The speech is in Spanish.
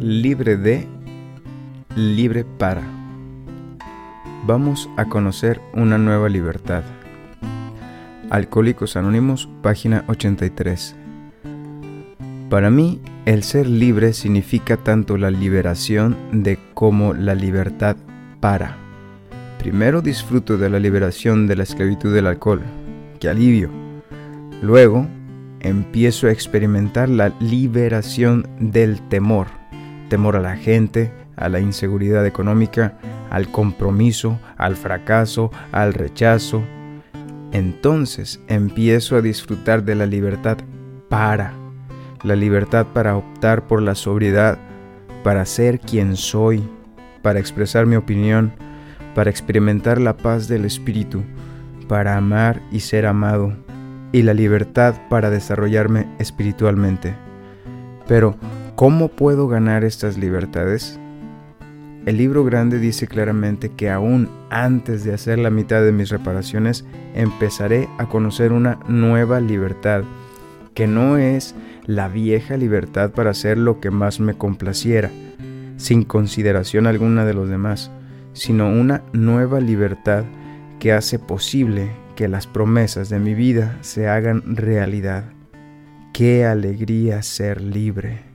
libre de, libre para. Vamos a conocer una nueva libertad. Alcohólicos Anónimos, página 83. Para mí, el ser libre significa tanto la liberación de como la libertad para. Primero disfruto de la liberación de la esclavitud del alcohol, que alivio. Luego, empiezo a experimentar la liberación del temor. Temor a la gente, a la inseguridad económica, al compromiso, al fracaso, al rechazo. Entonces empiezo a disfrutar de la libertad para. La libertad para optar por la sobriedad, para ser quien soy, para expresar mi opinión, para experimentar la paz del Espíritu, para amar y ser amado, y la libertad para desarrollarme espiritualmente. Pero, ¿cómo puedo ganar estas libertades? El libro grande dice claramente que aún antes de hacer la mitad de mis reparaciones, empezaré a conocer una nueva libertad, que no es la vieja libertad para hacer lo que más me complaciera, sin consideración alguna de los demás, sino una nueva libertad que hace posible que las promesas de mi vida se hagan realidad. Qué alegría ser libre.